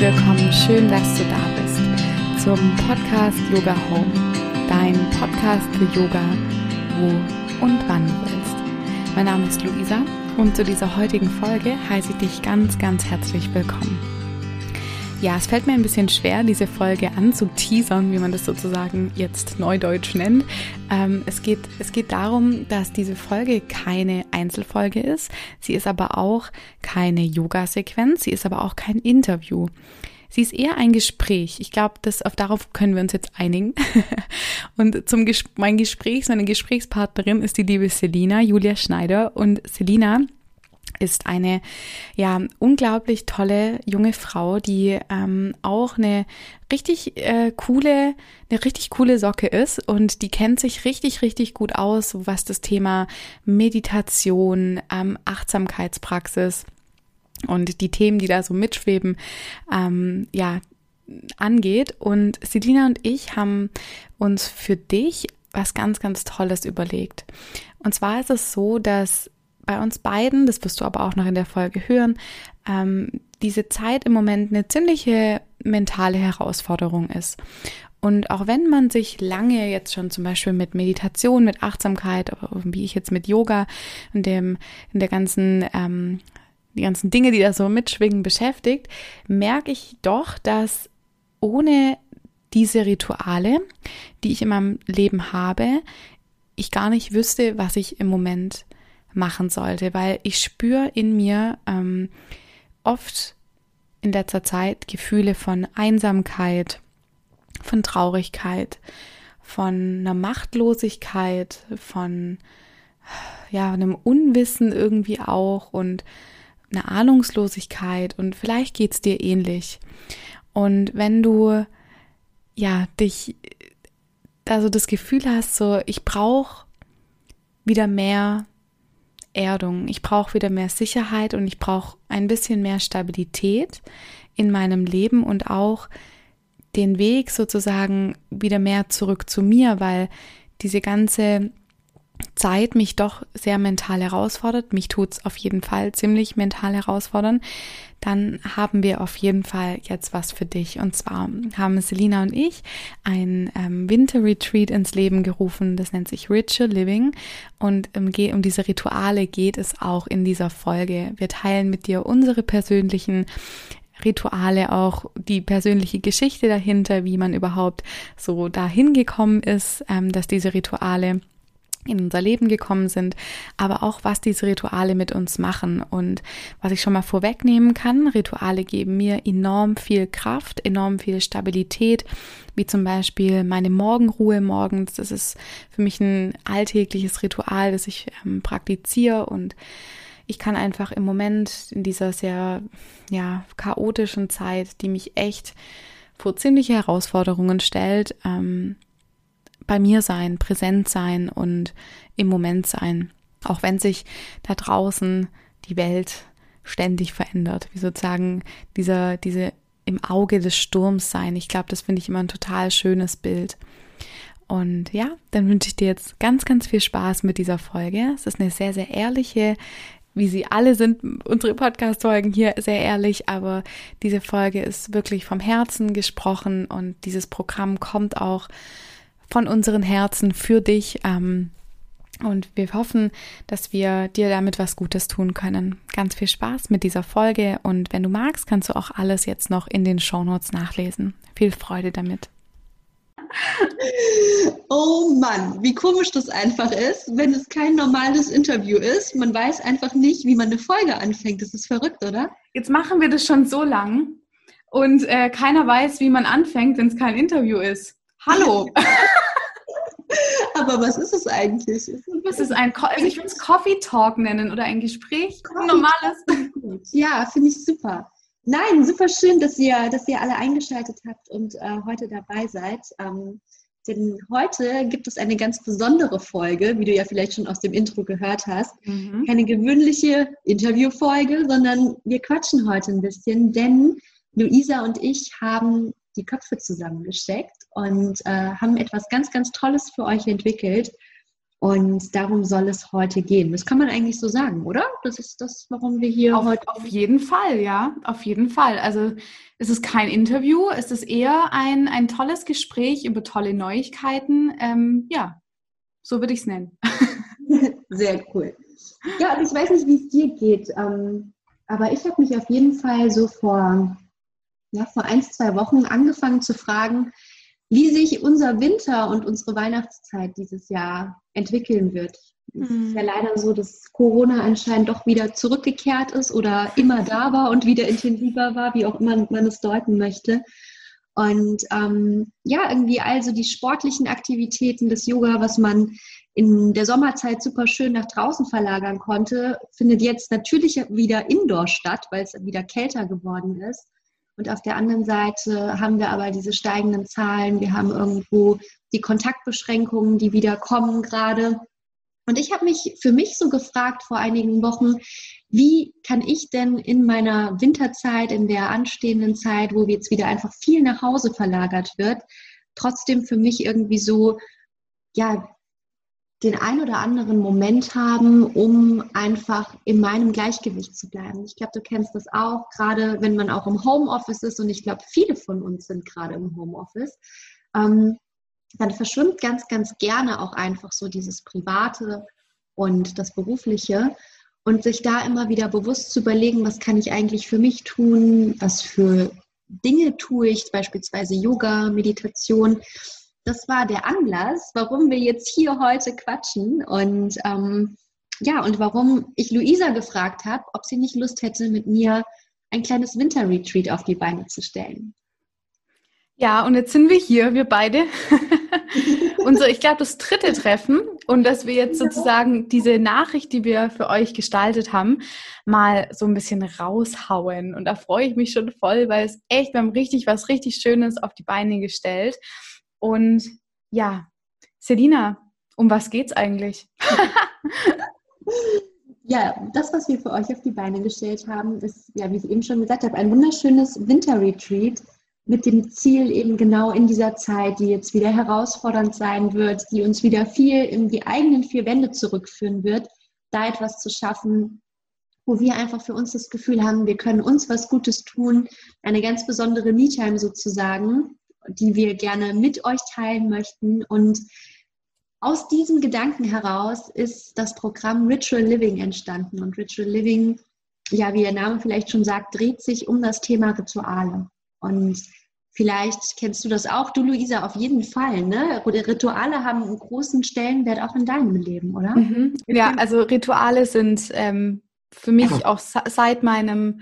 willkommen. Schön, dass du da bist zum Podcast Yoga Home. Dein Podcast für Yoga, wo und wann du willst. Mein Name ist Luisa und zu dieser heutigen Folge heiße ich dich ganz, ganz herzlich willkommen. Ja, es fällt mir ein bisschen schwer, diese Folge anzuteasern, wie man das sozusagen jetzt neudeutsch nennt. Ähm, es, geht, es geht darum, dass diese Folge keine Einzelfolge ist. Sie ist aber auch keine Yoga-Sequenz. Sie ist aber auch kein Interview. Sie ist eher ein Gespräch. Ich glaube, das auf darauf können wir uns jetzt einigen. und zum Ges mein Gespräch, meine Gesprächspartnerin ist die liebe Selina, Julia Schneider. Und Selina ist eine ja unglaublich tolle junge Frau, die ähm, auch eine richtig äh, coole, eine richtig coole Socke ist und die kennt sich richtig, richtig gut aus, was das Thema Meditation, ähm, Achtsamkeitspraxis und die Themen, die da so mitschweben, ähm, ja, angeht. Und Selina und ich haben uns für dich was ganz, ganz Tolles überlegt. Und zwar ist es so, dass bei uns beiden, das wirst du aber auch noch in der Folge hören, ähm, diese Zeit im Moment eine ziemliche mentale Herausforderung ist. Und auch wenn man sich lange jetzt schon zum Beispiel mit Meditation, mit Achtsamkeit, wie ich jetzt mit Yoga und dem, in der ganzen, ähm, die ganzen Dinge, die da so mitschwingen, beschäftigt, merke ich doch, dass ohne diese Rituale, die ich in meinem Leben habe, ich gar nicht wüsste, was ich im Moment machen sollte, weil ich spüre in mir ähm, oft in letzter Zeit Gefühle von Einsamkeit, von Traurigkeit, von einer Machtlosigkeit, von ja, einem Unwissen irgendwie auch und einer Ahnungslosigkeit und vielleicht geht's dir ähnlich. Und wenn du ja dich also das Gefühl hast, so ich brauche wieder mehr Erdung. Ich brauche wieder mehr Sicherheit und ich brauche ein bisschen mehr Stabilität in meinem Leben und auch den Weg sozusagen wieder mehr zurück zu mir, weil diese ganze Zeit mich doch sehr mental herausfordert. Mich tut's auf jeden Fall ziemlich mental herausfordern dann haben wir auf jeden Fall jetzt was für dich. Und zwar haben Selina und ich ein ähm, Winter Retreat ins Leben gerufen. Das nennt sich Ritual Living. Und um, um diese Rituale geht es auch in dieser Folge. Wir teilen mit dir unsere persönlichen Rituale, auch die persönliche Geschichte dahinter, wie man überhaupt so dahin gekommen ist, ähm, dass diese Rituale in unser Leben gekommen sind, aber auch was diese Rituale mit uns machen. Und was ich schon mal vorwegnehmen kann, Rituale geben mir enorm viel Kraft, enorm viel Stabilität, wie zum Beispiel meine Morgenruhe morgens. Das ist für mich ein alltägliches Ritual, das ich ähm, praktiziere und ich kann einfach im Moment in dieser sehr ja, chaotischen Zeit, die mich echt vor ziemliche Herausforderungen stellt, ähm, bei mir sein, präsent sein und im Moment sein. Auch wenn sich da draußen die Welt ständig verändert, wie sozusagen dieser, diese im Auge des Sturms sein. Ich glaube, das finde ich immer ein total schönes Bild. Und ja, dann wünsche ich dir jetzt ganz, ganz viel Spaß mit dieser Folge. Es ist eine sehr, sehr ehrliche, wie sie alle sind, unsere Podcast-Folgen hier sehr ehrlich, aber diese Folge ist wirklich vom Herzen gesprochen und dieses Programm kommt auch von unseren Herzen für dich. Ähm, und wir hoffen, dass wir dir damit was Gutes tun können. Ganz viel Spaß mit dieser Folge und wenn du magst, kannst du auch alles jetzt noch in den Shownotes nachlesen. Viel Freude damit. Oh Mann, wie komisch das einfach ist, wenn es kein normales Interview ist. Man weiß einfach nicht, wie man eine Folge anfängt. Das ist verrückt, oder? Jetzt machen wir das schon so lang und äh, keiner weiß, wie man anfängt, wenn es kein Interview ist. Hallo. Aber was ist es eigentlich? Was ist ein, also ich würde es Coffee Talk nennen oder ein Gespräch, ein normales. Ja, finde ich super. Nein, super schön, dass ihr, dass ihr alle eingeschaltet habt und äh, heute dabei seid. Ähm, denn heute gibt es eine ganz besondere Folge, wie du ja vielleicht schon aus dem Intro gehört hast. Mhm. Keine gewöhnliche Interviewfolge, sondern wir quatschen heute ein bisschen, denn Luisa und ich haben die Köpfe zusammengesteckt und äh, haben etwas ganz, ganz Tolles für euch entwickelt. Und darum soll es heute gehen. Das kann man eigentlich so sagen, oder? Das ist das, warum wir hier auf, heute. Auf jeden Fall, ja, auf jeden Fall. Also es ist kein Interview, es ist eher ein, ein tolles Gespräch über tolle Neuigkeiten. Ähm, ja, so würde ich es nennen. Sehr cool. Ja, also ich weiß nicht, wie es dir geht, ähm, aber ich habe mich auf jeden Fall so vor, ja, vor ein, zwei Wochen angefangen zu fragen, wie sich unser Winter und unsere Weihnachtszeit dieses Jahr entwickeln wird. Es ist ja mhm. leider so, dass Corona anscheinend doch wieder zurückgekehrt ist oder immer da war und wieder intensiver war, wie auch immer man es deuten möchte. Und ähm, ja, irgendwie also die sportlichen Aktivitäten des Yoga, was man in der Sommerzeit super schön nach draußen verlagern konnte, findet jetzt natürlich wieder indoor statt, weil es wieder kälter geworden ist. Und auf der anderen Seite haben wir aber diese steigenden Zahlen. Wir haben irgendwo die Kontaktbeschränkungen, die wieder kommen gerade. Und ich habe mich für mich so gefragt vor einigen Wochen, wie kann ich denn in meiner Winterzeit, in der anstehenden Zeit, wo jetzt wieder einfach viel nach Hause verlagert wird, trotzdem für mich irgendwie so, ja, den ein oder anderen Moment haben, um einfach in meinem Gleichgewicht zu bleiben. Ich glaube, du kennst das auch, gerade wenn man auch im Homeoffice ist und ich glaube, viele von uns sind gerade im Homeoffice. Ähm, dann verschwimmt ganz, ganz gerne auch einfach so dieses Private und das Berufliche und sich da immer wieder bewusst zu überlegen, was kann ich eigentlich für mich tun, was für Dinge tue ich, beispielsweise Yoga, Meditation das war der Anlass, warum wir jetzt hier heute quatschen und ähm, ja, und warum ich Luisa gefragt habe, ob sie nicht Lust hätte, mit mir ein kleines Winterretreat auf die Beine zu stellen. Ja, und jetzt sind wir hier, wir beide. Unser, ich glaube, das dritte Treffen und dass wir jetzt sozusagen diese Nachricht, die wir für euch gestaltet haben, mal so ein bisschen raushauen. Und da freue ich mich schon voll, weil es echt, wir haben richtig was richtig Schönes auf die Beine gestellt. Und ja, Selina, um was geht's eigentlich? ja, das, was wir für euch auf die Beine gestellt haben, ist, ja, wie ich eben schon gesagt habe, ein wunderschönes Winterretreat mit dem Ziel eben genau in dieser Zeit, die jetzt wieder herausfordernd sein wird, die uns wieder viel in die eigenen vier Wände zurückführen wird, da etwas zu schaffen, wo wir einfach für uns das Gefühl haben, wir können uns was Gutes tun, eine ganz besondere Me-Time sozusagen, die wir gerne mit euch teilen möchten. Und aus diesem Gedanken heraus ist das Programm Ritual Living entstanden. Und Ritual Living, ja, wie der Name vielleicht schon sagt, dreht sich um das Thema Rituale. Und vielleicht kennst du das auch, du Luisa, auf jeden Fall. Ne? Rituale haben einen großen Stellenwert auch in deinem Leben, oder? Mhm. Ja, also Rituale sind ähm, für mich auch seit meinem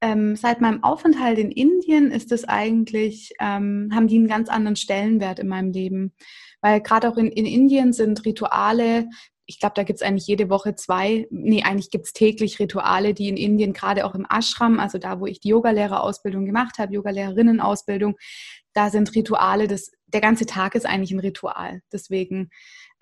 ähm, seit meinem Aufenthalt in Indien ist es eigentlich, ähm, haben die einen ganz anderen Stellenwert in meinem Leben. Weil gerade auch in, in Indien sind Rituale, ich glaube, da gibt es eigentlich jede Woche zwei, nee, eigentlich gibt es täglich Rituale, die in Indien, gerade auch im Ashram, also da, wo ich die Yogalehrerausbildung gemacht habe, Yogalehrerinnenausbildung, da sind Rituale, das, der ganze Tag ist eigentlich ein Ritual. Deswegen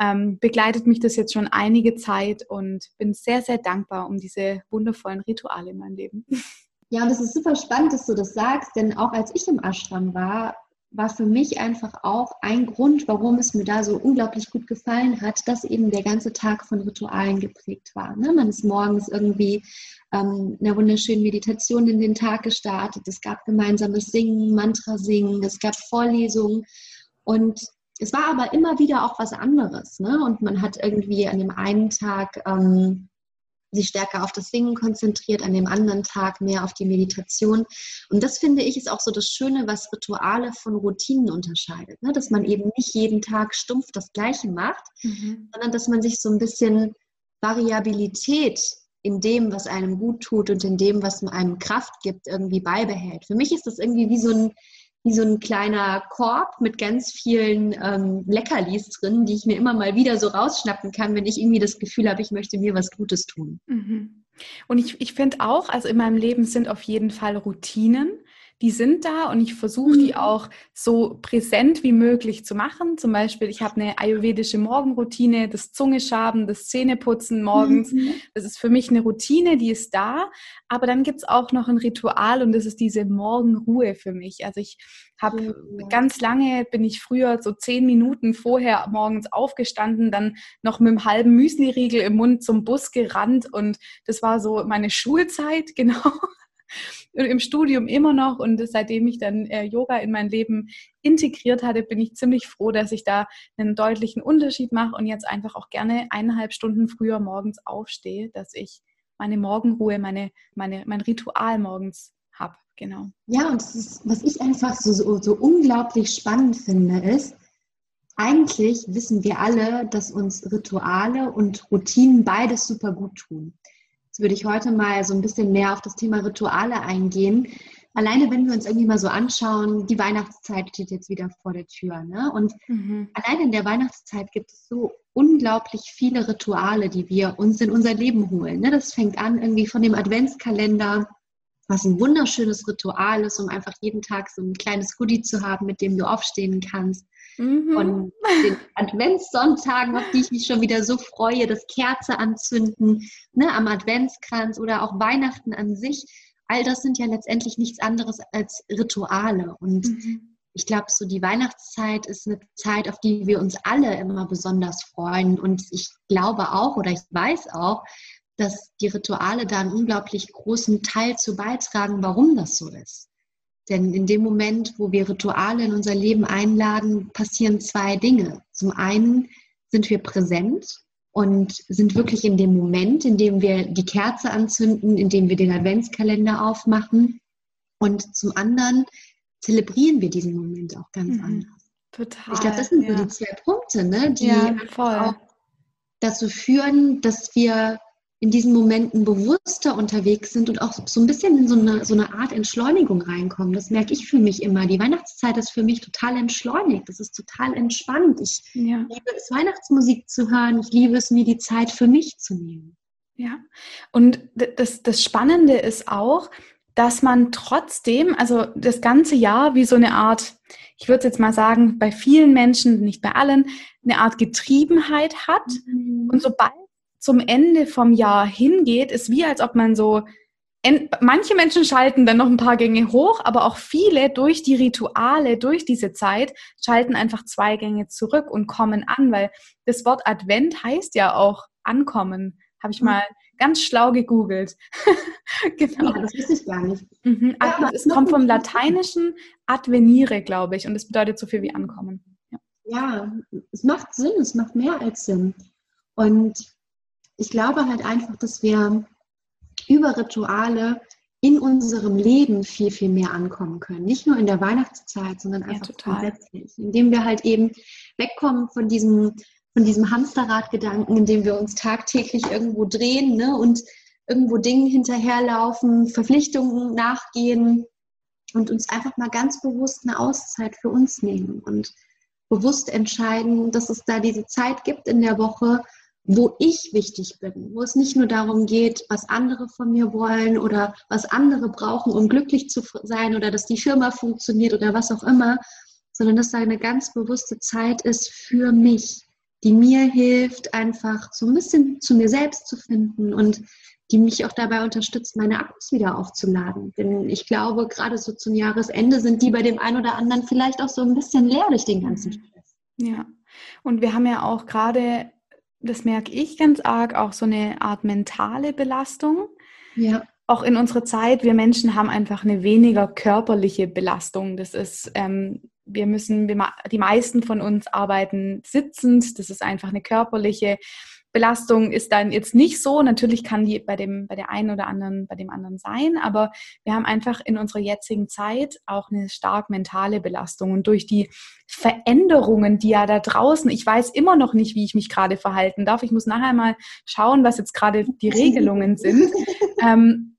ähm, begleitet mich das jetzt schon einige Zeit und bin sehr, sehr dankbar um diese wundervollen Rituale in meinem Leben. Ja, und es ist super spannend, dass du das sagst, denn auch als ich im Ashram war, war für mich einfach auch ein Grund, warum es mir da so unglaublich gut gefallen hat, dass eben der ganze Tag von Ritualen geprägt war. Ne? Man ist morgens irgendwie ähm, einer wunderschönen Meditation in den Tag gestartet. Es gab gemeinsames Singen, Mantra singen, es gab Vorlesungen und es war aber immer wieder auch was anderes. Ne? Und man hat irgendwie an dem einen Tag ähm, sich stärker auf das Singen konzentriert, an dem anderen Tag mehr auf die Meditation. Und das finde ich ist auch so das Schöne, was Rituale von Routinen unterscheidet. Ne? Dass man eben nicht jeden Tag stumpf das Gleiche macht, mhm. sondern dass man sich so ein bisschen Variabilität in dem, was einem gut tut und in dem, was einem Kraft gibt, irgendwie beibehält. Für mich ist das irgendwie wie so ein wie so ein kleiner Korb mit ganz vielen ähm, Leckerlis drin, die ich mir immer mal wieder so rausschnappen kann, wenn ich irgendwie das Gefühl habe, ich möchte mir was Gutes tun. Mhm. Und ich, ich finde auch, also in meinem Leben sind auf jeden Fall Routinen die sind da und ich versuche die mhm. auch so präsent wie möglich zu machen. Zum Beispiel, ich habe eine ayurvedische Morgenroutine, das Zungeschaben, das Zähneputzen morgens. Mhm. Das ist für mich eine Routine, die ist da. Aber dann gibt es auch noch ein Ritual und das ist diese Morgenruhe für mich. Also ich habe ganz lange, bin ich früher so zehn Minuten vorher morgens aufgestanden, dann noch mit einem halben Müsliriegel im Mund zum Bus gerannt und das war so meine Schulzeit, genau im Studium immer noch. Und seitdem ich dann äh, Yoga in mein Leben integriert hatte, bin ich ziemlich froh, dass ich da einen deutlichen Unterschied mache und jetzt einfach auch gerne eineinhalb Stunden früher morgens aufstehe, dass ich meine Morgenruhe, meine, meine, mein Ritual morgens habe. Genau. Ja, und ist, was ich einfach so, so, so unglaublich spannend finde, ist, eigentlich wissen wir alle, dass uns Rituale und Routinen beides super gut tun. Jetzt würde ich heute mal so ein bisschen mehr auf das Thema Rituale eingehen. Alleine, wenn wir uns irgendwie mal so anschauen, die Weihnachtszeit steht jetzt wieder vor der Tür. Ne? Und mhm. allein in der Weihnachtszeit gibt es so unglaublich viele Rituale, die wir uns in unser Leben holen. Ne? Das fängt an irgendwie von dem Adventskalender, was ein wunderschönes Ritual ist, um einfach jeden Tag so ein kleines Goodie zu haben, mit dem du aufstehen kannst. Mhm. Und den Adventssonntagen, auf die ich mich schon wieder so freue, das Kerze anzünden, ne, am Adventskranz oder auch Weihnachten an sich. All das sind ja letztendlich nichts anderes als Rituale. Und mhm. ich glaube, so die Weihnachtszeit ist eine Zeit, auf die wir uns alle immer besonders freuen. Und ich glaube auch oder ich weiß auch, dass die Rituale da einen unglaublich großen Teil zu beitragen, warum das so ist. Denn in dem Moment, wo wir Rituale in unser Leben einladen, passieren zwei Dinge. Zum einen sind wir präsent und sind wirklich in dem Moment, in dem wir die Kerze anzünden, in dem wir den Adventskalender aufmachen. Und zum anderen zelebrieren wir diesen Moment auch ganz mhm. anders. Total. Ich glaube, das sind ja. so die zwei Punkte, ne, die ja, auch dazu führen, dass wir in diesen Momenten bewusster unterwegs sind und auch so ein bisschen in so eine, so eine Art Entschleunigung reinkommen. Das merke ich für mich immer. Die Weihnachtszeit ist für mich total entschleunigt. Das ist total entspannt. Ich ja. liebe es, Weihnachtsmusik zu hören. Ich liebe es, mir die Zeit für mich zu nehmen. Ja, und das, das Spannende ist auch, dass man trotzdem, also das ganze Jahr wie so eine Art, ich würde jetzt mal sagen, bei vielen Menschen, nicht bei allen, eine Art Getriebenheit hat. Mhm. Und sobald zum Ende vom Jahr hingeht, ist wie als ob man so, manche Menschen schalten dann noch ein paar Gänge hoch, aber auch viele durch die Rituale, durch diese Zeit, schalten einfach zwei Gänge zurück und kommen an, weil das Wort Advent heißt ja auch ankommen. Habe ich mhm. mal ganz schlau gegoogelt. genau. Ja, das wusste ich gar nicht. Mhm. Ja, es kommt vom Lateinischen advenire, glaube ich, und es bedeutet so viel wie ankommen. Ja. ja, es macht Sinn, es macht mehr als Sinn. Und ich glaube halt einfach, dass wir über Rituale in unserem Leben viel, viel mehr ankommen können. Nicht nur in der Weihnachtszeit, sondern einfach ja, grundsätzlich. Indem wir halt eben wegkommen von diesem, von diesem Hamsterradgedanken, in dem wir uns tagtäglich irgendwo drehen ne, und irgendwo Dingen hinterherlaufen, Verpflichtungen nachgehen und uns einfach mal ganz bewusst eine Auszeit für uns nehmen und bewusst entscheiden, dass es da diese Zeit gibt in der Woche, wo ich wichtig bin, wo es nicht nur darum geht, was andere von mir wollen oder was andere brauchen, um glücklich zu sein oder dass die Firma funktioniert oder was auch immer, sondern dass da eine ganz bewusste Zeit ist für mich, die mir hilft, einfach so ein bisschen zu mir selbst zu finden und die mich auch dabei unterstützt, meine Akkus wieder aufzuladen. Denn ich glaube, gerade so zum Jahresende sind die bei dem einen oder anderen vielleicht auch so ein bisschen leer durch den ganzen Stress. Ja, und wir haben ja auch gerade das merke ich ganz arg, auch so eine Art mentale Belastung. Ja. Auch in unserer Zeit, wir Menschen haben einfach eine weniger körperliche Belastung. Das ist, ähm, wir müssen, wir, die meisten von uns arbeiten sitzend. Das ist einfach eine körperliche Belastung ist dann jetzt nicht so. Natürlich kann die bei dem, bei der einen oder anderen, bei dem anderen sein, aber wir haben einfach in unserer jetzigen Zeit auch eine stark mentale Belastung. Und durch die Veränderungen, die ja da draußen, ich weiß immer noch nicht, wie ich mich gerade verhalten darf. Ich muss nachher mal schauen, was jetzt gerade die Regelungen sind. ähm,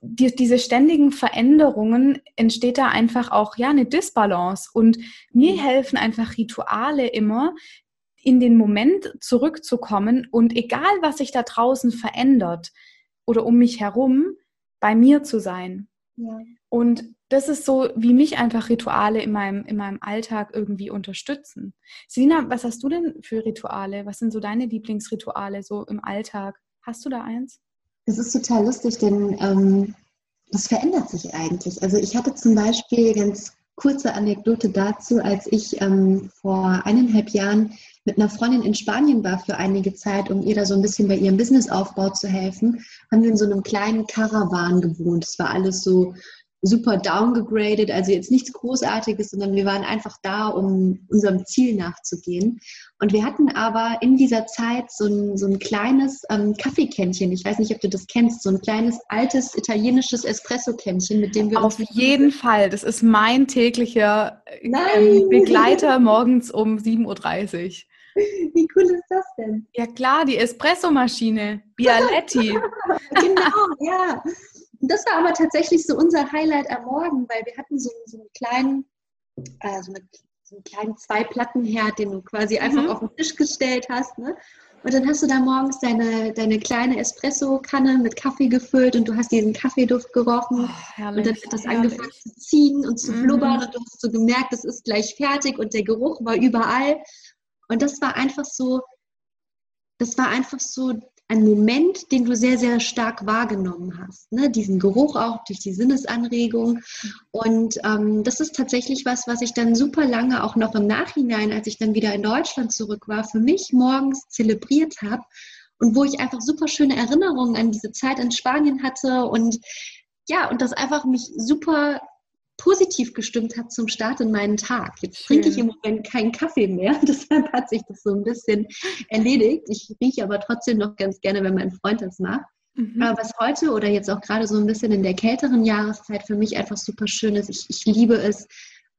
die, diese ständigen Veränderungen entsteht da einfach auch ja eine Disbalance und mir mhm. helfen einfach Rituale immer, in den Moment zurückzukommen und egal, was sich da draußen verändert oder um mich herum, bei mir zu sein. Ja. Und das ist so, wie mich einfach Rituale in meinem, in meinem Alltag irgendwie unterstützen. Sina, was hast du denn für Rituale? Was sind so deine Lieblingsrituale so im Alltag? Hast du da eins? Das ist total lustig, denn ähm, das verändert sich eigentlich. Also ich hatte zum Beispiel ganz kurze Anekdote dazu, als ich ähm, vor eineinhalb Jahren mit einer Freundin in Spanien war für einige Zeit, um ihr da so ein bisschen bei ihrem Businessaufbau zu helfen, haben wir in so einem kleinen Caravan gewohnt. Es war alles so super downgegradet, also jetzt nichts Großartiges, sondern wir waren einfach da, um unserem Ziel nachzugehen. Und wir hatten aber in dieser Zeit so ein, so ein kleines ähm, Kaffeekännchen. Ich weiß nicht, ob du das kennst, so ein kleines altes italienisches Espresso-Kännchen, mit dem wir Auf jeden Fall, das ist mein täglicher ähm, Begleiter morgens um 7.30 Uhr. Wie cool ist das denn? Ja klar, die Espressomaschine, Bialetti. genau, ja. Das war aber tatsächlich so unser Highlight am Morgen, weil wir hatten so, so einen kleinen, äh, so, eine, so einen kleinen Zwei-Platten-Herd, den du quasi mhm. einfach auf den Tisch gestellt hast. Ne? Und dann hast du da morgens deine, deine kleine Espresso-Kanne mit Kaffee gefüllt und du hast diesen Kaffeeduft gerochen. Oh, herrlich, und dann hat das herrlich. angefangen zu ziehen und zu blubbern mhm. und du hast so gemerkt, es ist gleich fertig und der Geruch war überall. Und das war einfach so, das war einfach so ein Moment, den du sehr, sehr stark wahrgenommen hast. Ne? Diesen Geruch auch durch die Sinnesanregung. Und ähm, das ist tatsächlich was, was ich dann super lange auch noch im Nachhinein, als ich dann wieder in Deutschland zurück war, für mich morgens zelebriert habe. Und wo ich einfach super schöne Erinnerungen an diese Zeit in Spanien hatte und ja, und das einfach mich super positiv gestimmt hat zum Start in meinen Tag. Jetzt Schön. trinke ich im Moment keinen Kaffee mehr, deshalb hat sich das so ein bisschen erledigt. Ich rieche aber trotzdem noch ganz gerne, wenn mein Freund das macht. Mhm. Aber was heute oder jetzt auch gerade so ein bisschen in der kälteren Jahreszeit für mich einfach super schön ist, ich, ich liebe es,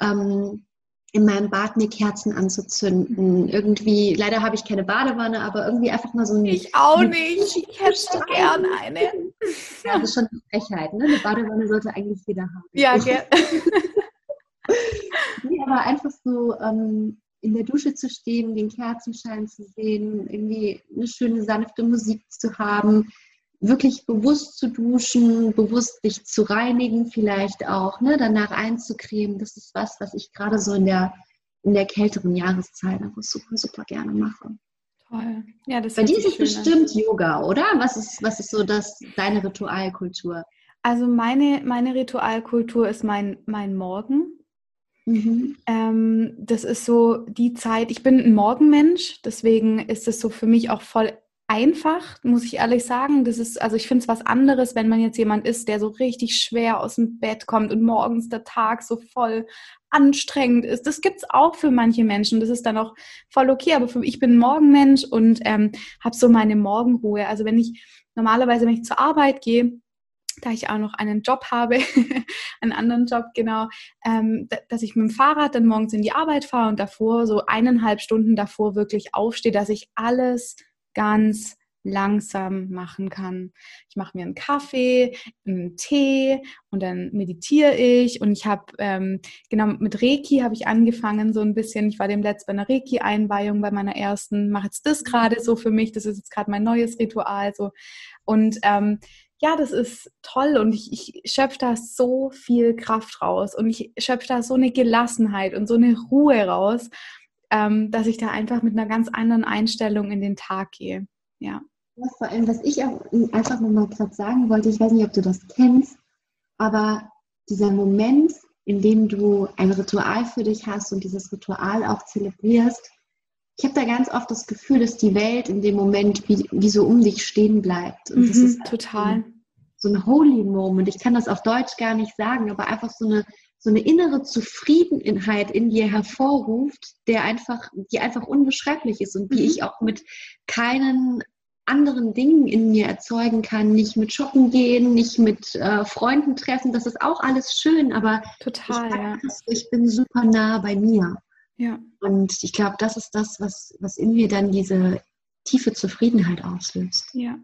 ähm, in meinem Bad mir Kerzen anzuzünden. Irgendwie, leider habe ich keine Badewanne, aber irgendwie einfach mal so ein. Ich auch nicht. Ich hätte so gern eine. Ja, das ist schon eine Frechheit, ne? Eine Badewanne sollte eigentlich jeder haben. Ja, gerne. nee, aber einfach so ähm, in der Dusche zu stehen, den Kerzenschein zu sehen, irgendwie eine schöne, sanfte Musik zu haben, wirklich bewusst zu duschen, bewusst dich zu reinigen, vielleicht auch, ne, danach einzucremen. Das ist was, was ich gerade so in der, in der kälteren Jahreszeit einfach super, super gerne mache. Toll. Ja, das Bei dir ist es bestimmt an. Yoga, oder? Was ist, was ist so das, deine Ritualkultur? Also meine, meine Ritualkultur ist mein, mein Morgen. Mhm. Ähm, das ist so die Zeit, ich bin ein Morgenmensch, deswegen ist es so für mich auch voll einfach, muss ich ehrlich sagen. Das ist, also ich finde es was anderes, wenn man jetzt jemand ist, der so richtig schwer aus dem Bett kommt und morgens der Tag so voll anstrengend ist. Das gibt es auch für manche Menschen. Das ist dann auch voll okay. Aber für, ich bin Morgenmensch und ähm, habe so meine Morgenruhe. Also wenn ich normalerweise, wenn ich zur Arbeit gehe, da ich auch noch einen Job habe, einen anderen Job, genau, ähm, dass ich mit dem Fahrrad dann morgens in die Arbeit fahre und davor, so eineinhalb Stunden davor wirklich aufstehe, dass ich alles ganz langsam machen kann. Ich mache mir einen Kaffee, einen Tee und dann meditiere ich und ich habe ähm, genau mit Reiki habe ich angefangen so ein bisschen. Ich war dem letzten bei einer Reiki-Einweihung bei meiner ersten, mache jetzt das gerade so für mich. Das ist jetzt gerade mein neues Ritual so und ähm, ja, das ist toll und ich, ich schöpfe da so viel Kraft raus und ich schöpfe da so eine Gelassenheit und so eine Ruhe raus ähm, dass ich da einfach mit einer ganz anderen Einstellung in den Tag gehe. Ja. ja vor allem, was ich auch einfach nochmal gerade sagen wollte, ich weiß nicht, ob du das kennst, aber dieser Moment, in dem du ein Ritual für dich hast und dieses Ritual auch zelebrierst, ich habe da ganz oft das Gefühl, dass die Welt in dem Moment wie, wie so um dich stehen bleibt. Und mhm, das ist total. So ein Holy Moment. Ich kann das auf Deutsch gar nicht sagen, aber einfach so eine so eine innere Zufriedenheit in dir hervorruft, der einfach, die einfach unbeschreiblich ist und die mhm. ich auch mit keinen anderen Dingen in mir erzeugen kann, nicht mit Shoppen gehen, nicht mit äh, Freunden treffen, das ist auch alles schön, aber Total, ich, ja. ich bin super nah bei mir. Ja. Und ich glaube, das ist das, was, was in mir dann diese tiefe Zufriedenheit auslöst. Ja.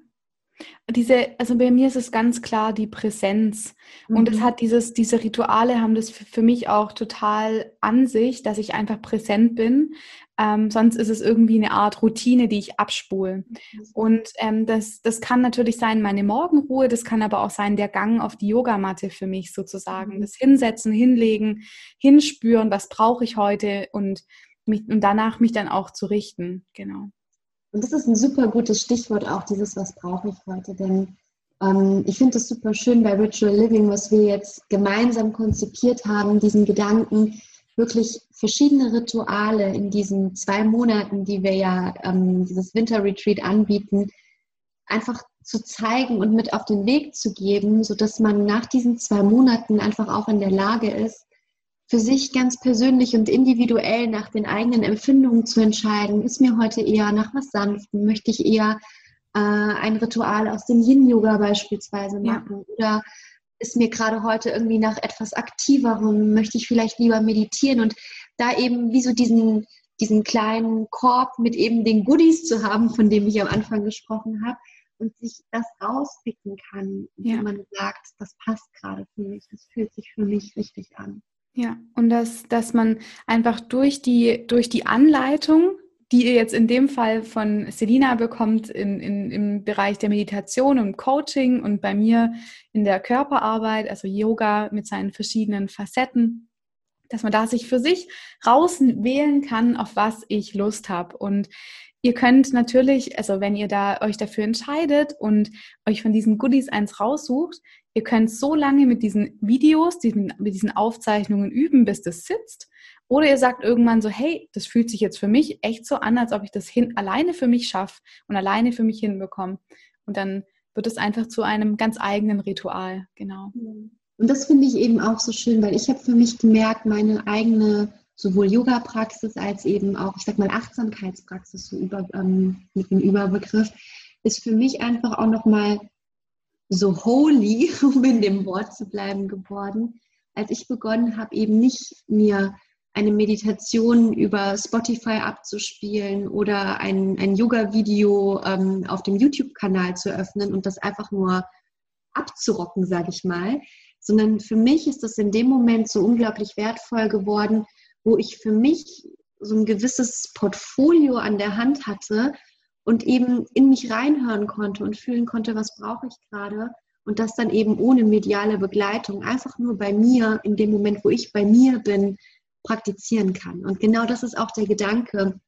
Diese, also bei mir ist es ganz klar die Präsenz. Mhm. Und es hat dieses, diese Rituale haben das für mich auch total an sich, dass ich einfach präsent bin. Ähm, sonst ist es irgendwie eine Art Routine, die ich abspule. Und ähm, das, das kann natürlich sein meine Morgenruhe, das kann aber auch sein der Gang auf die Yogamatte für mich sozusagen. Mhm. Das Hinsetzen, Hinlegen, Hinspüren, was brauche ich heute und, mich, und danach mich dann auch zu richten. Genau. Und das ist ein super gutes Stichwort auch, dieses, was brauche ich heute. Denn ähm, ich finde es super schön bei Ritual Living, was wir jetzt gemeinsam konzipiert haben, diesen Gedanken, wirklich verschiedene Rituale in diesen zwei Monaten, die wir ja ähm, dieses Winter-Retreat anbieten, einfach zu zeigen und mit auf den Weg zu geben, sodass man nach diesen zwei Monaten einfach auch in der Lage ist, für sich ganz persönlich und individuell nach den eigenen Empfindungen zu entscheiden. Ist mir heute eher nach was Sanftem? Möchte ich eher äh, ein Ritual aus dem Yin-Yoga beispielsweise machen? Ja. Oder ist mir gerade heute irgendwie nach etwas Aktiverem? Möchte ich vielleicht lieber meditieren? Und da eben wie so diesen, diesen kleinen Korb mit eben den Goodies zu haben, von dem ich am Anfang gesprochen habe, und sich das rauspicken kann, ja. wenn man sagt, das passt gerade für mich, das fühlt sich für mich richtig an. Ja, und dass, dass man einfach durch die, durch die Anleitung, die ihr jetzt in dem Fall von Selina bekommt, in, in, im Bereich der Meditation und Coaching und bei mir in der Körperarbeit, also Yoga mit seinen verschiedenen Facetten, dass man da sich für sich rauswählen kann, auf was ich Lust habe. Und Ihr könnt natürlich, also wenn ihr da euch dafür entscheidet und euch von diesen Goodies eins raussucht, ihr könnt so lange mit diesen Videos, diesen, mit diesen Aufzeichnungen üben, bis das sitzt. Oder ihr sagt irgendwann so, hey, das fühlt sich jetzt für mich echt so an, als ob ich das hin, alleine für mich schaffe und alleine für mich hinbekomme. Und dann wird es einfach zu einem ganz eigenen Ritual, genau. Und das finde ich eben auch so schön, weil ich habe für mich gemerkt, meine eigene sowohl Yoga-Praxis als eben auch, ich sag mal, Achtsamkeitspraxis so über, ähm, mit dem Überbegriff, ist für mich einfach auch nochmal so holy, um in dem Wort zu bleiben, geworden, als ich begonnen habe, eben nicht mir eine Meditation über Spotify abzuspielen oder ein, ein Yoga-Video ähm, auf dem YouTube-Kanal zu öffnen und das einfach nur abzurocken, sage ich mal, sondern für mich ist das in dem Moment so unglaublich wertvoll geworden, wo ich für mich so ein gewisses Portfolio an der Hand hatte und eben in mich reinhören konnte und fühlen konnte, was brauche ich gerade. Und das dann eben ohne mediale Begleitung, einfach nur bei mir, in dem Moment, wo ich bei mir bin, praktizieren kann. Und genau das ist auch der Gedanke,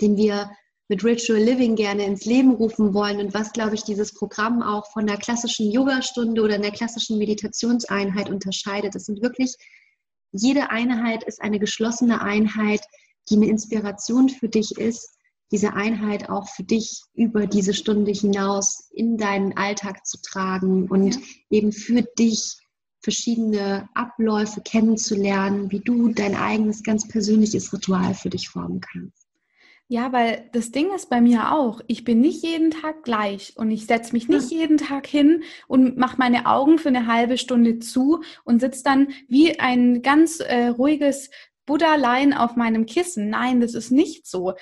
den wir mit Ritual Living gerne ins Leben rufen wollen und was, glaube ich, dieses Programm auch von der klassischen Yogastunde oder einer klassischen Meditationseinheit unterscheidet. Das sind wirklich jede Einheit ist eine geschlossene Einheit, die eine Inspiration für dich ist, diese Einheit auch für dich über diese Stunde hinaus in deinen Alltag zu tragen und ja. eben für dich verschiedene Abläufe kennenzulernen, wie du dein eigenes ganz persönliches Ritual für dich formen kannst. Ja, weil das Ding ist bei mir auch, ich bin nicht jeden Tag gleich und ich setze mich nicht jeden Tag hin und mache meine Augen für eine halbe Stunde zu und sitze dann wie ein ganz äh, ruhiges Buddha-Lein auf meinem Kissen. Nein, das ist nicht so.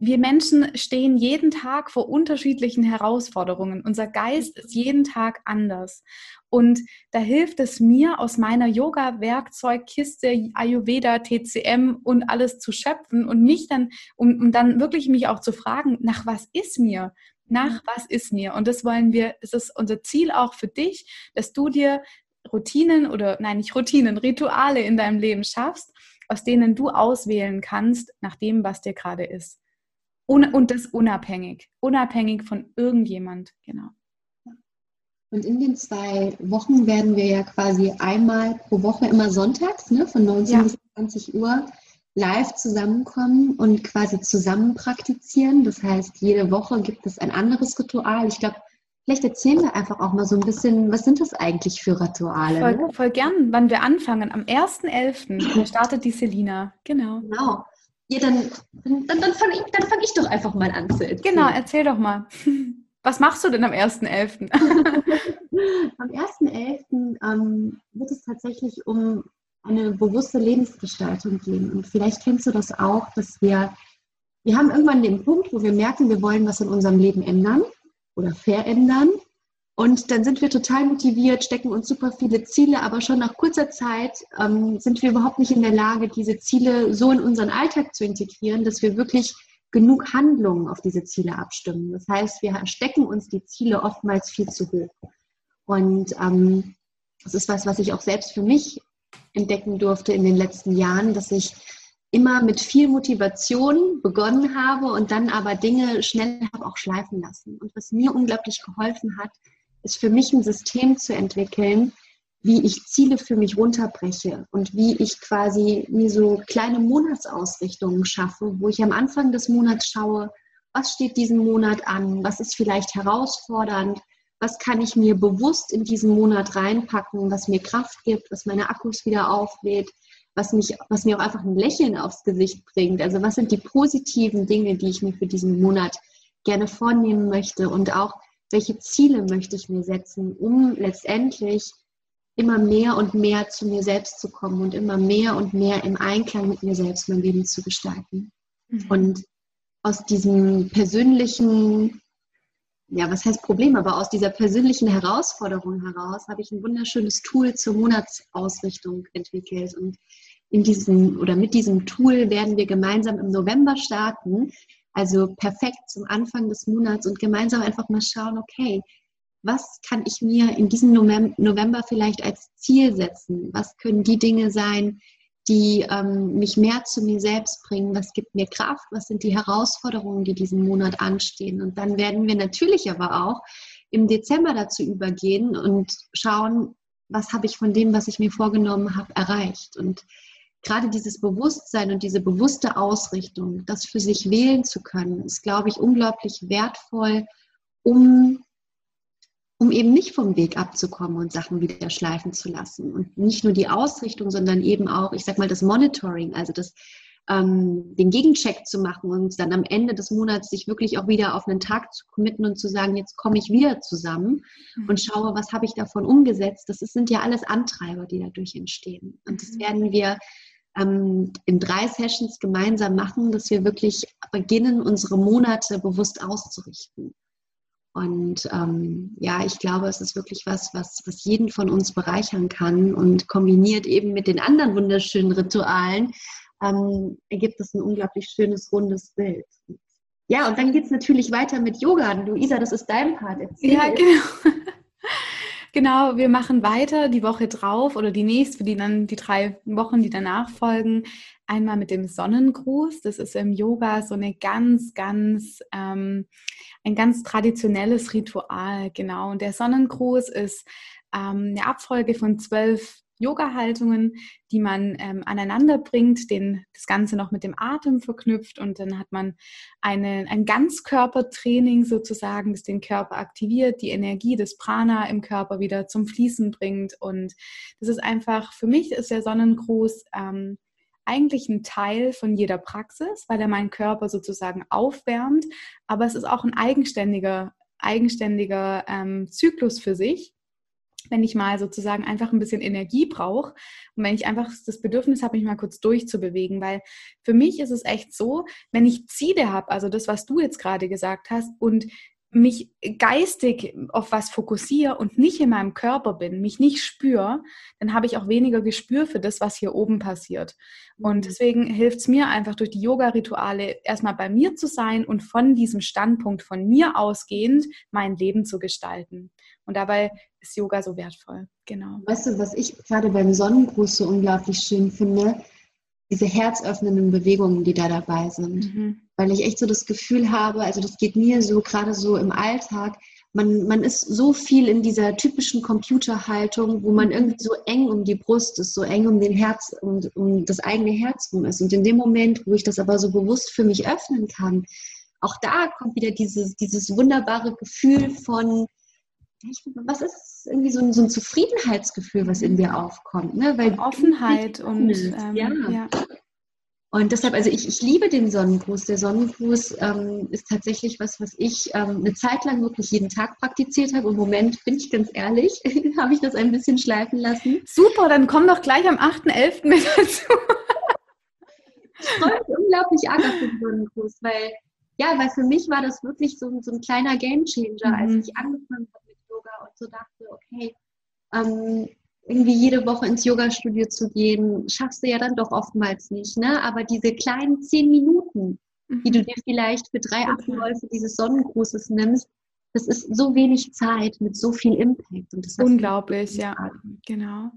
Wir Menschen stehen jeden Tag vor unterschiedlichen Herausforderungen. Unser Geist ist jeden Tag anders. Und da hilft es mir, aus meiner Yoga-Werkzeugkiste, Ayurveda, TCM und alles zu schöpfen und mich dann, um, um dann wirklich mich auch zu fragen, nach was ist mir? Nach was ist mir? Und das wollen wir, es ist unser Ziel auch für dich, dass du dir Routinen oder, nein, nicht Routinen, Rituale in deinem Leben schaffst, aus denen du auswählen kannst, nach dem, was dir gerade ist. Und das unabhängig, unabhängig von irgendjemand, genau. Und in den zwei Wochen werden wir ja quasi einmal pro Woche immer sonntags, ne, von 19 ja. bis 20 Uhr, live zusammenkommen und quasi zusammen praktizieren. Das heißt, jede Woche gibt es ein anderes Ritual. Ich glaube, vielleicht erzählen wir einfach auch mal so ein bisschen, was sind das eigentlich für Rituale? Voll, ne? voll gern, wann wir anfangen. Am 1.11. startet die Selina. Genau. Genau. Ja, dann, dann, dann fange ich, fang ich doch einfach mal an zu erzählen. Genau, erzähl doch mal. Was machst du denn am 1.11.? am 1.11. Ähm, wird es tatsächlich um eine bewusste Lebensgestaltung gehen. Und vielleicht kennst du das auch, dass wir, wir haben irgendwann den Punkt, wo wir merken, wir wollen was in unserem Leben ändern oder verändern. Und dann sind wir total motiviert, stecken uns super viele Ziele, aber schon nach kurzer Zeit ähm, sind wir überhaupt nicht in der Lage, diese Ziele so in unseren Alltag zu integrieren, dass wir wirklich genug Handlungen auf diese Ziele abstimmen. Das heißt, wir stecken uns die Ziele oftmals viel zu hoch. Und ähm, das ist was, was ich auch selbst für mich entdecken durfte in den letzten Jahren, dass ich immer mit viel Motivation begonnen habe und dann aber Dinge schnell habe auch schleifen lassen. Und was mir unglaublich geholfen hat, ist für mich ein System zu entwickeln, wie ich Ziele für mich runterbreche und wie ich quasi mir so kleine Monatsausrichtungen schaffe, wo ich am Anfang des Monats schaue, was steht diesen Monat an, was ist vielleicht herausfordernd, was kann ich mir bewusst in diesen Monat reinpacken, was mir Kraft gibt, was meine Akkus wieder auflädt, was, mich, was mir auch einfach ein Lächeln aufs Gesicht bringt. Also was sind die positiven Dinge, die ich mir für diesen Monat gerne vornehmen möchte und auch welche Ziele möchte ich mir setzen, um letztendlich immer mehr und mehr zu mir selbst zu kommen und immer mehr und mehr im Einklang mit mir selbst mein Leben zu gestalten. Mhm. Und aus diesem persönlichen, ja, was heißt Problem, aber aus dieser persönlichen Herausforderung heraus habe ich ein wunderschönes Tool zur Monatsausrichtung entwickelt. Und in diesem oder mit diesem Tool werden wir gemeinsam im November starten. Also perfekt zum Anfang des Monats und gemeinsam einfach mal schauen, okay, was kann ich mir in diesem November vielleicht als Ziel setzen? Was können die Dinge sein, die ähm, mich mehr zu mir selbst bringen? Was gibt mir Kraft? Was sind die Herausforderungen, die diesen Monat anstehen? Und dann werden wir natürlich aber auch im Dezember dazu übergehen und schauen, was habe ich von dem, was ich mir vorgenommen habe, erreicht? Und gerade dieses Bewusstsein und diese bewusste Ausrichtung, das für sich wählen zu können, ist, glaube ich, unglaublich wertvoll, um, um eben nicht vom Weg abzukommen und Sachen wieder schleifen zu lassen. Und nicht nur die Ausrichtung, sondern eben auch, ich sag mal, das Monitoring, also das, ähm, den Gegencheck zu machen und dann am Ende des Monats sich wirklich auch wieder auf einen Tag zu committen und zu sagen, jetzt komme ich wieder zusammen mhm. und schaue, was habe ich davon umgesetzt. Das sind ja alles Antreiber, die dadurch entstehen. Und das mhm. werden wir ähm, in drei Sessions gemeinsam machen, dass wir wirklich beginnen, unsere Monate bewusst auszurichten. Und ähm, ja, ich glaube, es ist wirklich was, was, was jeden von uns bereichern kann und kombiniert eben mit den anderen wunderschönen Ritualen, ähm, ergibt es ein unglaublich schönes, rundes Bild. Ja, und dann geht es natürlich weiter mit Yoga. Luisa, das ist dein Part. Erzähl ja, genau. Genau, wir machen weiter die Woche drauf oder die nächste, die dann die drei Wochen, die danach folgen, einmal mit dem Sonnengruß. Das ist im Yoga so eine ganz, ganz, ähm, ein ganz traditionelles Ritual, genau. Und der Sonnengruß ist ähm, eine Abfolge von zwölf Yoga-Haltungen, die man ähm, aneinander bringt, den, das Ganze noch mit dem Atem verknüpft und dann hat man eine, ein Ganzkörpertraining sozusagen, das den Körper aktiviert, die Energie des Prana im Körper wieder zum Fließen bringt. Und das ist einfach, für mich ist der Sonnengruß ähm, eigentlich ein Teil von jeder Praxis, weil er meinen Körper sozusagen aufwärmt, aber es ist auch ein eigenständiger, eigenständiger ähm, Zyklus für sich wenn ich mal sozusagen einfach ein bisschen Energie brauche und wenn ich einfach das Bedürfnis habe, mich mal kurz durchzubewegen, weil für mich ist es echt so, wenn ich Ziele habe, also das, was du jetzt gerade gesagt hast, und mich geistig auf was fokussiere und nicht in meinem Körper bin, mich nicht spüre, dann habe ich auch weniger Gespür für das, was hier oben passiert. Und mhm. deswegen hilft es mir einfach durch die Yoga-Rituale erstmal bei mir zu sein und von diesem Standpunkt von mir ausgehend mein Leben zu gestalten. Und dabei ist Yoga so wertvoll. Genau. Weißt du, was ich gerade beim Sonnengruß so unglaublich schön finde? Diese herzöffnenden Bewegungen, die da dabei sind. Mhm. Weil ich echt so das Gefühl habe, also das geht mir so gerade so im Alltag, man, man ist so viel in dieser typischen Computerhaltung, wo man irgendwie so eng um die Brust ist, so eng um den Herz und um, um das eigene Herz rum ist. Und in dem Moment, wo ich das aber so bewusst für mich öffnen kann, auch da kommt wieder dieses, dieses wunderbare Gefühl von, was ist irgendwie so ein, so ein, Zufriedenheitsgefühl, was in dir aufkommt? Ne? Weil Offenheit und ähm, ja. ja. Und deshalb, also ich, ich liebe den Sonnengruß. Der Sonnengruß ähm, ist tatsächlich was, was ich ähm, eine Zeit lang wirklich jeden Tag praktiziert habe. Im Moment, bin ich ganz ehrlich, habe ich das ein bisschen schleifen lassen. Super, dann komm doch gleich am 8.11. mit dazu. ich freue mich unglaublich arg auf den Sonnengruß, weil, ja, weil für mich war das wirklich so, so ein kleiner Gamechanger, mhm. als ich angefangen habe so dachte, okay, ähm, irgendwie jede Woche ins Yoga-Studio zu gehen, schaffst du ja dann doch oftmals nicht. Ne? Aber diese kleinen zehn Minuten, mhm. die du dir vielleicht für drei Abläufe dieses Sonnengrußes nimmst, das ist so wenig Zeit mit so viel Impact. Unglaublich, ja, genau.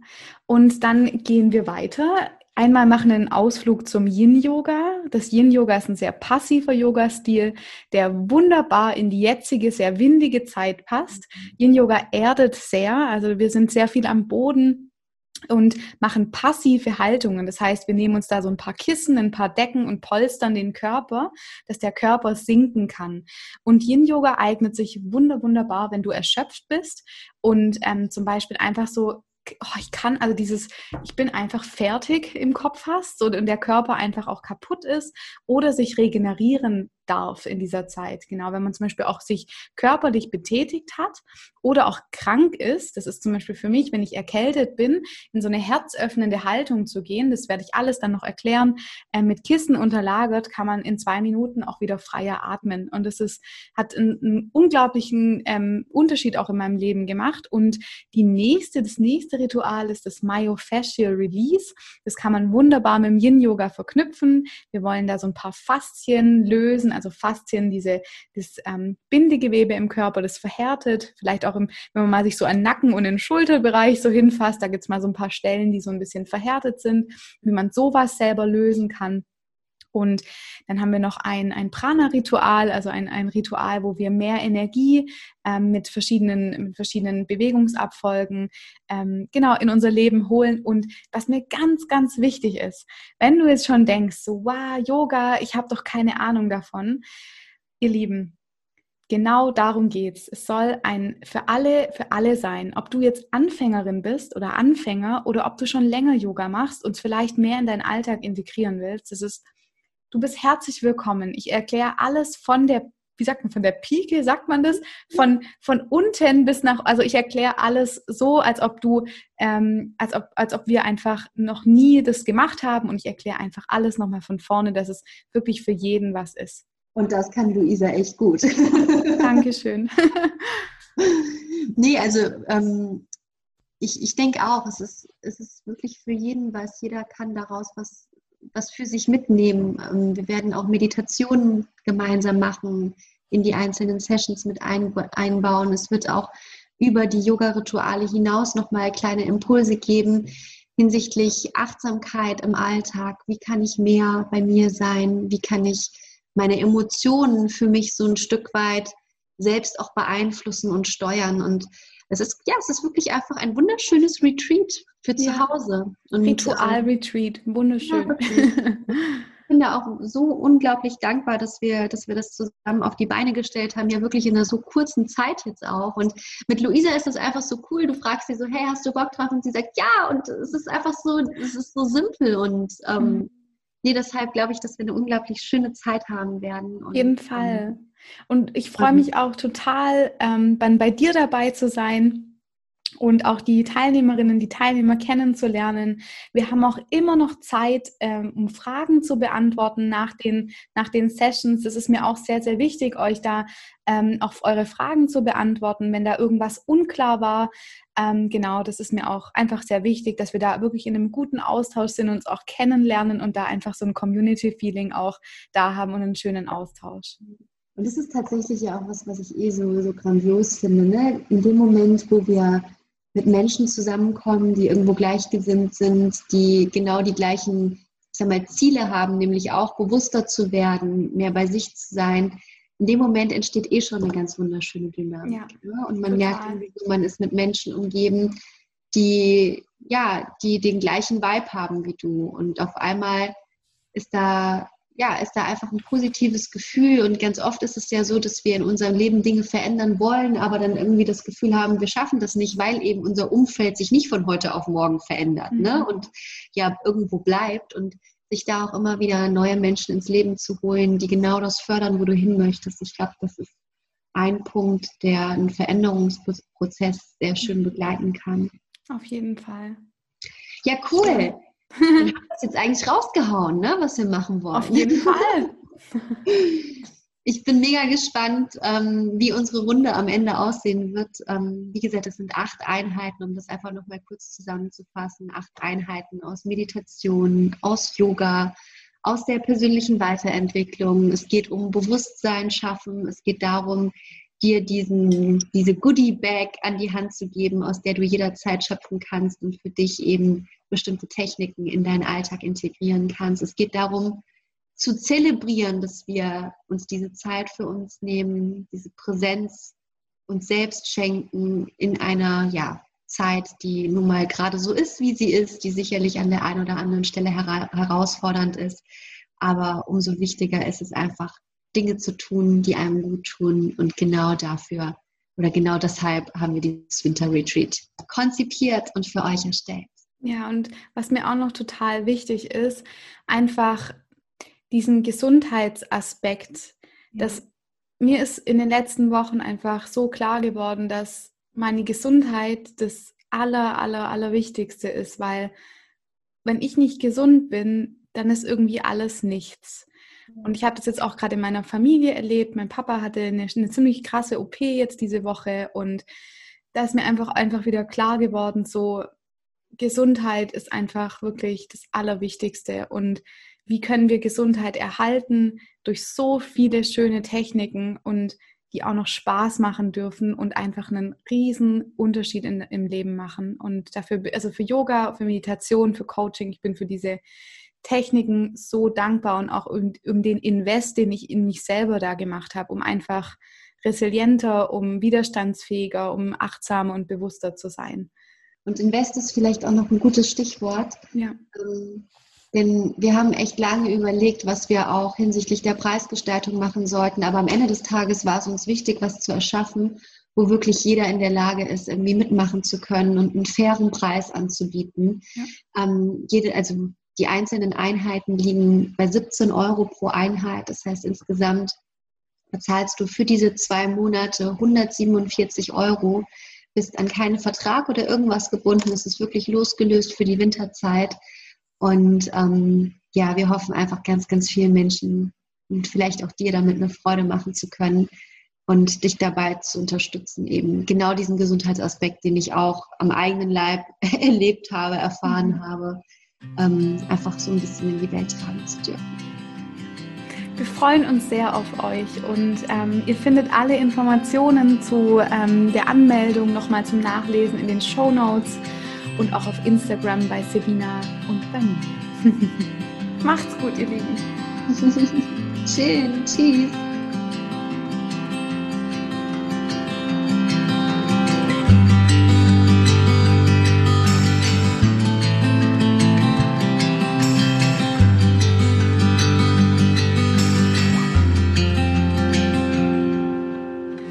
Und dann gehen wir weiter einmal machen einen Ausflug zum Yin-Yoga. Das Yin-Yoga ist ein sehr passiver Yoga-Stil, der wunderbar in die jetzige, sehr windige Zeit passt. Yin-Yoga erdet sehr, also wir sind sehr viel am Boden und machen passive Haltungen. Das heißt, wir nehmen uns da so ein paar Kissen, ein paar Decken und polstern den Körper, dass der Körper sinken kann. Und Yin-Yoga eignet sich wunder, wunderbar, wenn du erschöpft bist und ähm, zum Beispiel einfach so oh, ich kann, also dieses, ich bin einfach fertig im Kopf hast und der Körper einfach auch kaputt ist oder sich regenerieren darf in dieser Zeit. Genau, wenn man zum Beispiel auch sich körperlich betätigt hat oder auch krank ist, das ist zum Beispiel für mich, wenn ich erkältet bin, in so eine herzöffnende Haltung zu gehen, das werde ich alles dann noch erklären, äh, mit Kissen unterlagert, kann man in zwei Minuten auch wieder freier atmen. Und das ist, hat einen, einen unglaublichen ähm, Unterschied auch in meinem Leben gemacht. Und die nächste, das nächste Ritual ist das Myofascial Release. Das kann man wunderbar mit dem Yin-Yoga verknüpfen. Wir wollen da so ein paar Faszien lösen, also Faszien, diese, das ähm, Bindegewebe im Körper, das verhärtet. Vielleicht auch, im, wenn man mal sich so an Nacken und den Schulterbereich so hinfasst, da gibt es mal so ein paar Stellen, die so ein bisschen verhärtet sind, wie man sowas selber lösen kann. Und dann haben wir noch ein, ein Prana-Ritual, also ein, ein Ritual, wo wir mehr Energie ähm, mit, verschiedenen, mit verschiedenen Bewegungsabfolgen ähm, genau in unser Leben holen. Und was mir ganz, ganz wichtig ist, wenn du jetzt schon denkst, so, wow, Yoga, ich habe doch keine Ahnung davon, ihr Lieben, genau darum geht's. Es soll ein für alle, für alle sein. Ob du jetzt Anfängerin bist oder Anfänger oder ob du schon länger Yoga machst und vielleicht mehr in deinen Alltag integrieren willst, das ist Du bist herzlich willkommen. Ich erkläre alles von der, wie sagt man, von der Pike, sagt man das? Von, von unten bis nach, also ich erkläre alles so, als ob du, ähm, als ob, als ob wir einfach noch nie das gemacht haben und ich erkläre einfach alles nochmal von vorne, dass es wirklich für jeden was ist. Und das kann Luisa echt gut. Dankeschön. nee, also ähm, ich, ich denke auch, es ist, es ist wirklich für jeden was. Jeder kann daraus was was für sich mitnehmen. Ähm, wir werden auch Meditationen gemeinsam machen, in die einzelnen Sessions mit einbauen. Es wird auch über die Yoga-Rituale hinaus nochmal kleine Impulse geben hinsichtlich Achtsamkeit im Alltag. Wie kann ich mehr bei mir sein? Wie kann ich meine Emotionen für mich so ein Stück weit selbst auch beeinflussen und steuern? Und es ist, ja, es ist wirklich einfach ein wunderschönes Retreat für zu Hause. Ritual-Retreat, wunderschön. Ja, ich bin da auch so unglaublich dankbar, dass wir, dass wir das zusammen auf die Beine gestellt haben, ja wirklich in einer so kurzen Zeit jetzt auch. Und mit Luisa ist es einfach so cool. Du fragst sie so, hey, hast du Bock drauf? Und sie sagt, ja. Und es ist einfach so, es ist so simpel und ähm, mhm. Nee, deshalb glaube ich, dass wir eine unglaublich schöne Zeit haben werden. Auf jeden Fall. Ähm, und ich freue mich auch total, ähm, bei, bei dir dabei zu sein und auch die Teilnehmerinnen, die Teilnehmer kennenzulernen. Wir haben auch immer noch Zeit, ähm, um Fragen zu beantworten nach den, nach den Sessions. Das ist mir auch sehr, sehr wichtig, euch da ähm, auf eure Fragen zu beantworten, wenn da irgendwas unklar war. Ähm, genau, das ist mir auch einfach sehr wichtig, dass wir da wirklich in einem guten Austausch sind, uns auch kennenlernen und da einfach so ein Community-Feeling auch da haben und einen schönen Austausch. Und das ist tatsächlich ja auch was, was ich eh so, so grandios finde. Ne? In dem Moment, wo wir mit Menschen zusammenkommen, die irgendwo gleichgesinnt sind, die genau die gleichen ich sag mal, Ziele haben, nämlich auch bewusster zu werden, mehr bei sich zu sein. In dem Moment entsteht eh schon eine ganz wunderschöne Dynamik. Ja, ne? Und man total. merkt, man ist mit Menschen umgeben, die ja, die den gleichen Vibe haben wie du. Und auf einmal ist da ja, ist da einfach ein positives Gefühl. Und ganz oft ist es ja so, dass wir in unserem Leben Dinge verändern wollen, aber dann irgendwie das Gefühl haben, wir schaffen das nicht, weil eben unser Umfeld sich nicht von heute auf morgen verändert ne? mhm. ne? und ja irgendwo bleibt. Und sich da auch immer wieder neue Menschen ins Leben zu holen, die genau das fördern, wo du hin möchtest. Ich glaube, das ist ein Punkt, der einen Veränderungsprozess sehr schön begleiten kann. Auf jeden Fall. Ja, cool. Wir haben das jetzt eigentlich rausgehauen, ne, was wir machen wollen. Auf jeden Fall. ich bin mega gespannt, ähm, wie unsere Runde am Ende aussehen wird. Ähm, wie gesagt, es sind acht Einheiten, um das einfach nochmal kurz zusammenzufassen. Acht Einheiten aus Meditation, aus Yoga, aus der persönlichen Weiterentwicklung. Es geht um Bewusstsein schaffen. Es geht darum, dir diesen, diese Goodie-Bag an die Hand zu geben, aus der du jederzeit schöpfen kannst und für dich eben bestimmte Techniken in deinen Alltag integrieren kannst. Es geht darum, zu zelebrieren, dass wir uns diese Zeit für uns nehmen, diese Präsenz uns selbst schenken in einer ja, Zeit, die nun mal gerade so ist, wie sie ist, die sicherlich an der einen oder anderen Stelle hera herausfordernd ist. Aber umso wichtiger ist es einfach, Dinge zu tun, die einem gut tun. Und genau dafür oder genau deshalb haben wir dieses Winter Retreat konzipiert und für euch erstellt. Ja, und was mir auch noch total wichtig ist, einfach diesen Gesundheitsaspekt, ja. dass mir ist in den letzten Wochen einfach so klar geworden, dass meine Gesundheit das aller, aller, aller Wichtigste ist, weil wenn ich nicht gesund bin, dann ist irgendwie alles nichts. Und ich habe das jetzt auch gerade in meiner Familie erlebt. Mein Papa hatte eine, eine, ziemlich krasse OP jetzt diese Woche und da ist mir einfach einfach wieder klar geworden, so Gesundheit ist einfach wirklich das Allerwichtigste und wie können wir Gesundheit erhalten durch so viele schöne Techniken und die auch noch Spaß machen dürfen und einfach einen riesen Unterschied in, im Leben machen. Und dafür, also für Yoga, für Meditation, für Coaching, ich bin für diese Techniken so dankbar und auch um, um den Invest, den ich in mich selber da gemacht habe, um einfach resilienter, um widerstandsfähiger, um achtsamer und bewusster zu sein. Und Invest ist vielleicht auch noch ein gutes Stichwort. Ja. Ähm, denn wir haben echt lange überlegt, was wir auch hinsichtlich der Preisgestaltung machen sollten. Aber am Ende des Tages war es uns wichtig, was zu erschaffen, wo wirklich jeder in der Lage ist, irgendwie mitmachen zu können und einen fairen Preis anzubieten. Ja. Ähm, jede, also die einzelnen Einheiten liegen bei 17 Euro pro Einheit. Das heißt, insgesamt bezahlst du für diese zwei Monate 147 Euro, bist an keinen Vertrag oder irgendwas gebunden. Es ist wirklich losgelöst für die Winterzeit. Und ähm, ja, wir hoffen einfach ganz, ganz vielen Menschen und vielleicht auch dir damit eine Freude machen zu können und dich dabei zu unterstützen, eben genau diesen Gesundheitsaspekt, den ich auch am eigenen Leib erlebt habe, erfahren mhm. habe, ähm, einfach so ein bisschen in die Welt tragen zu dürfen. Wir freuen uns sehr auf euch und ähm, ihr findet alle Informationen zu ähm, der Anmeldung nochmal zum Nachlesen in den Show Notes und auch auf Instagram bei Sevina und bei mir. Macht's gut, ihr Lieben. Schön. Tschüss.